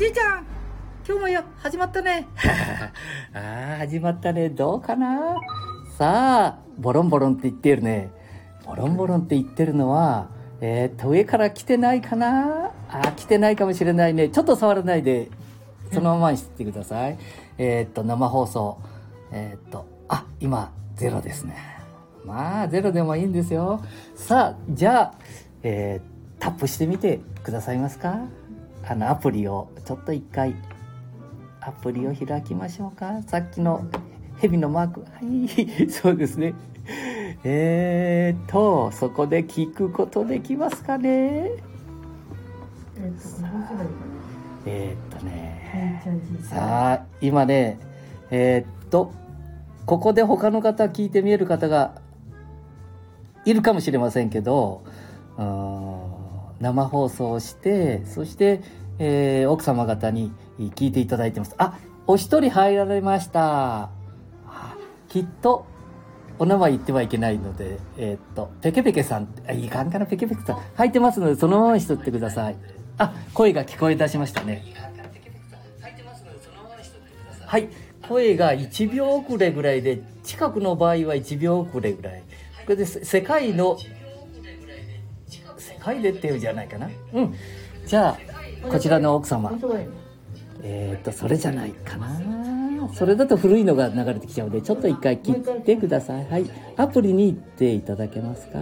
じいちゃん今日もよ始まったね。ああ始まったね。どうかな？さあボロンボロンって言ってるね。ボロンボロンって言ってるのはえー、っと上から来てないかな？あ来てないかもしれないね。ちょっと触らないで。そのままにしてください。え、っと生放送。えー、っとあ今ゼロですね。まあゼロでもいいんですよ。さあじゃあえー、タップしてみてくださいますか？あのアプリをちょっと一回アプリを開きましょうか。さっきの蛇のマーク。はい。そうですね。えーとそこで聞くことできますかね。えー、っとね。さあ今ねえー、っとここで他の方聞いて見える方がいるかもしれませんけど生放送をしてそして、えー、奥様方に聞いていただいてますあお一人入られましたきっとお名前言ってはいけないので、えー、っと、ペケペケさん、あ、いかんかな、ペケペケさん、入ってますので、そのままにしとってください。あ、声が聞こえ出しましたね。はい、声が1秒遅れぐらいで、近くの場合は1秒遅れぐらい。これで、世界の、世界でっていうんじゃないかな。うん。じゃあ、こちらの奥様。えっ、と、それじゃないかな。それだと古いのが流れてきちゃうのでちょっと一回切ってください。はい。アプリに行っていただけますか？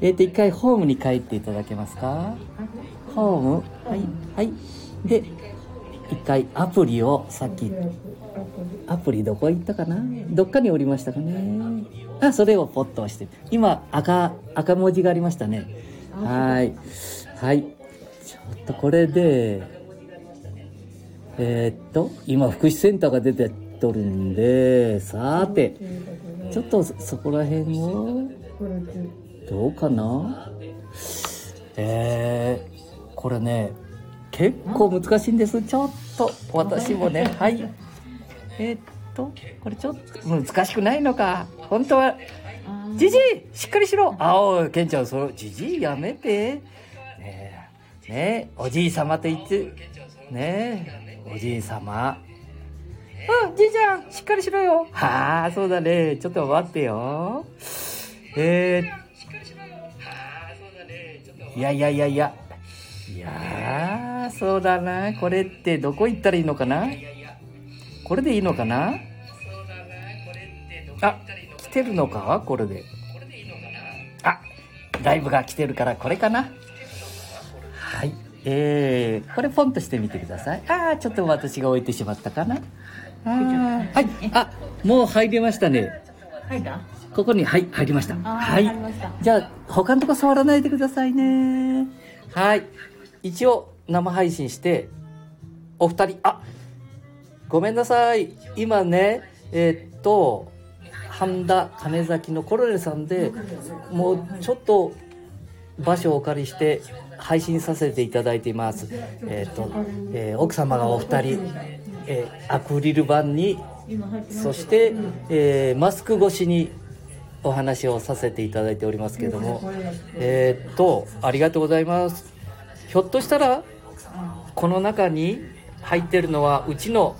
えっ、ー、と一回ホームに帰っていただけますか？ホーム？はい。はい。で一回アプリをさっきアプリどこ行ったかな？どっかにおりましたかね。あそれをポッと押して。今赤赤文字がありましたね。はい。はい。ちょっとこれでえー、っと、今、福祉センターが出てとるんで、さて、ちょっとそこら辺を、どうかな？えー、これね、結構難しいんです。ちょっと、私もね、はい。えー、っと、これちょっと難しくないのか。本当は、じじいしっかりしろあおい、ケンちゃん、それ、じじいやめて。ねおじい様と言って、ねえ、おじい様。うん、じいちゃん、しっかりしろよ。はあ、そうだね。ちょっと待ってよ。えー、いやいやいやいや。いやそうだな。これってどこ行ったらいいのかな？これでいいのかな？あ、来てるのか？これで。あ、ライブが来てるからこれかなはい。えー、これポンとしてみてください。ああ、ちょっと私が置いてしまったかな。あはい。あ、もう入りましたね。入った？ここに、はい、入りました。はい。じゃあ、他のとこ触らないでくださいね。はい。一応、生配信して、お二人、あ、ごめんなさい。今ね、えー、っと、半田金崎のコロネさんで、もうちょっと場所をお借りして配信させていただいています。えっ、ー、と、えー、奥様がお二人、えー、アクリル板に、そして、えマスク越しにお話をさせていただいておりますけども、えっと、ありがとうございます。ひょっとしたら、この中に入ってるのは、うちの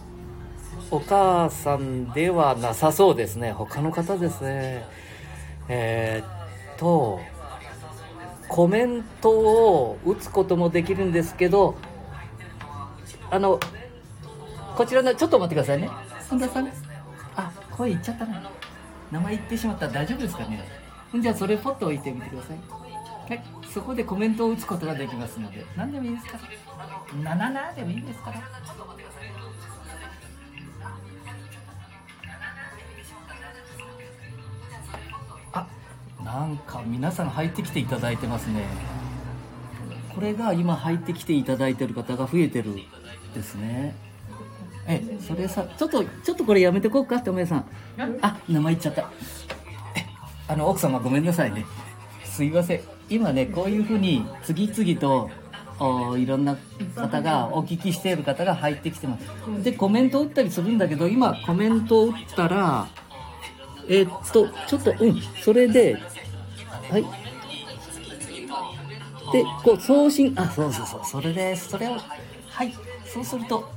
お母さんではなさそうですね。他の方ですね。え、っと、コメントを打つこともできるんですけどあのこちらのちょっと待ってくださいね。本田さん？あ声言っちゃったな。名前言ってしまったら大丈夫ですかね。じゃあそれポッと置いてみてください。はい。そこでコメントを打つことができますので。何でもいいですかなななでもいいですからなんか皆さん入ってきていただいてますね。これが今入ってきていただいてる方が増えてるですね。えそれさちょっとちょっとこれやめてこうかっておめさん。あ名前言っちゃった。あの奥様ごめんなさいね。すいません。今ねこういうふうに次々とおいろんな方がお聞きしている方が入ってきてます。でコメントを打ったりするんだけど今コメントを打ったらえー、っとちょっとうん。それではい。で、こう、送信、あ、そうそうそう、それです。それを、はい。そうすると。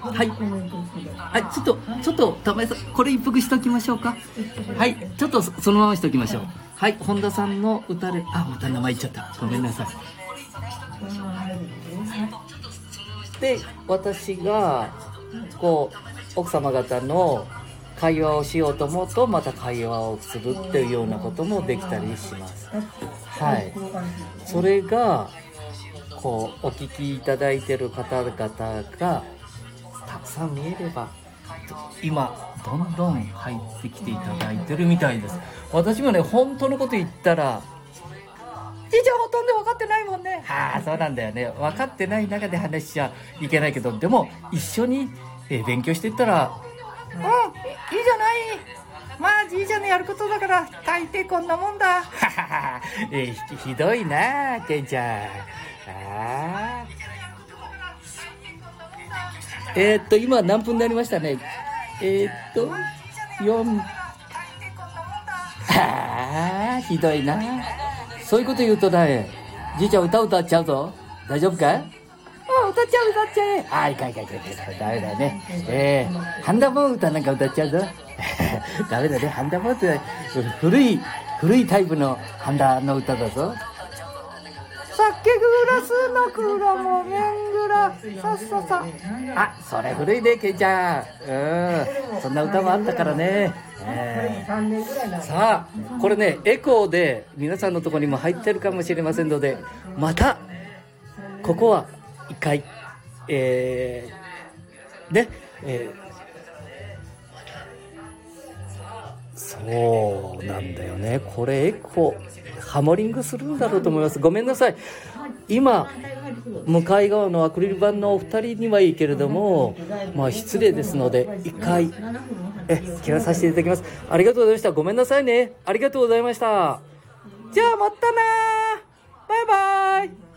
はい。はい。ちょっとちょっと玉井さんこれ一服しておきましょうか。はい。ちょっとそのまましておきましょう。はい。本田さんの歌であまた名前言っちゃった。ごめんなさい。で私がこう奥様方の会話をしようと思うとまた会話をするっていうようなこともできたりします。はい。それがこうお聞きいただいてる方々がたくさん見えれば今どんどん入ってきていただいてるみたいです。私もね本当のこと言ったらじいちゃんほとんど分かってないもんね。はあそうなんだよね。分かってない中で話しちゃいけないけどでも一緒に、え勉強していったらうんいいじゃない。まあじいちゃんのやることだから大抵こんなもんだ。はははえひどいなケンちゃん。ああえー、っと今何分になりましたね？えー、っと4ああひどいな。そういうこと言うとだねじいちゃん歌歌っちゃうぞ。大丈夫か？あ歌っちゃう歌っちゃえあいかいかいかい。かダメだね。えー、ハンダモン歌なんか歌っちゃうぞ。ダメだね。ハンダモンって古い古いタイプのハンダの歌だぞ。酒グラスの蔵もめんぐらさっささ。あそれ古いねケンちゃん。うん。そんな歌もあったからね、えーさあこれねエコーで皆さんのところにも入ってるかもしれませんのでまたここは一回えー、ねえーそうなんだよね。これエコハモリングするんだろうと思います。ごめんなさい。今向かい側のアクリル板のお二人にはいいけれどもまあ失礼ですので一回え切らさせていただきます。ありがとうございました。ごめんなさいね。ありがとうございました。じゃあまたな。ー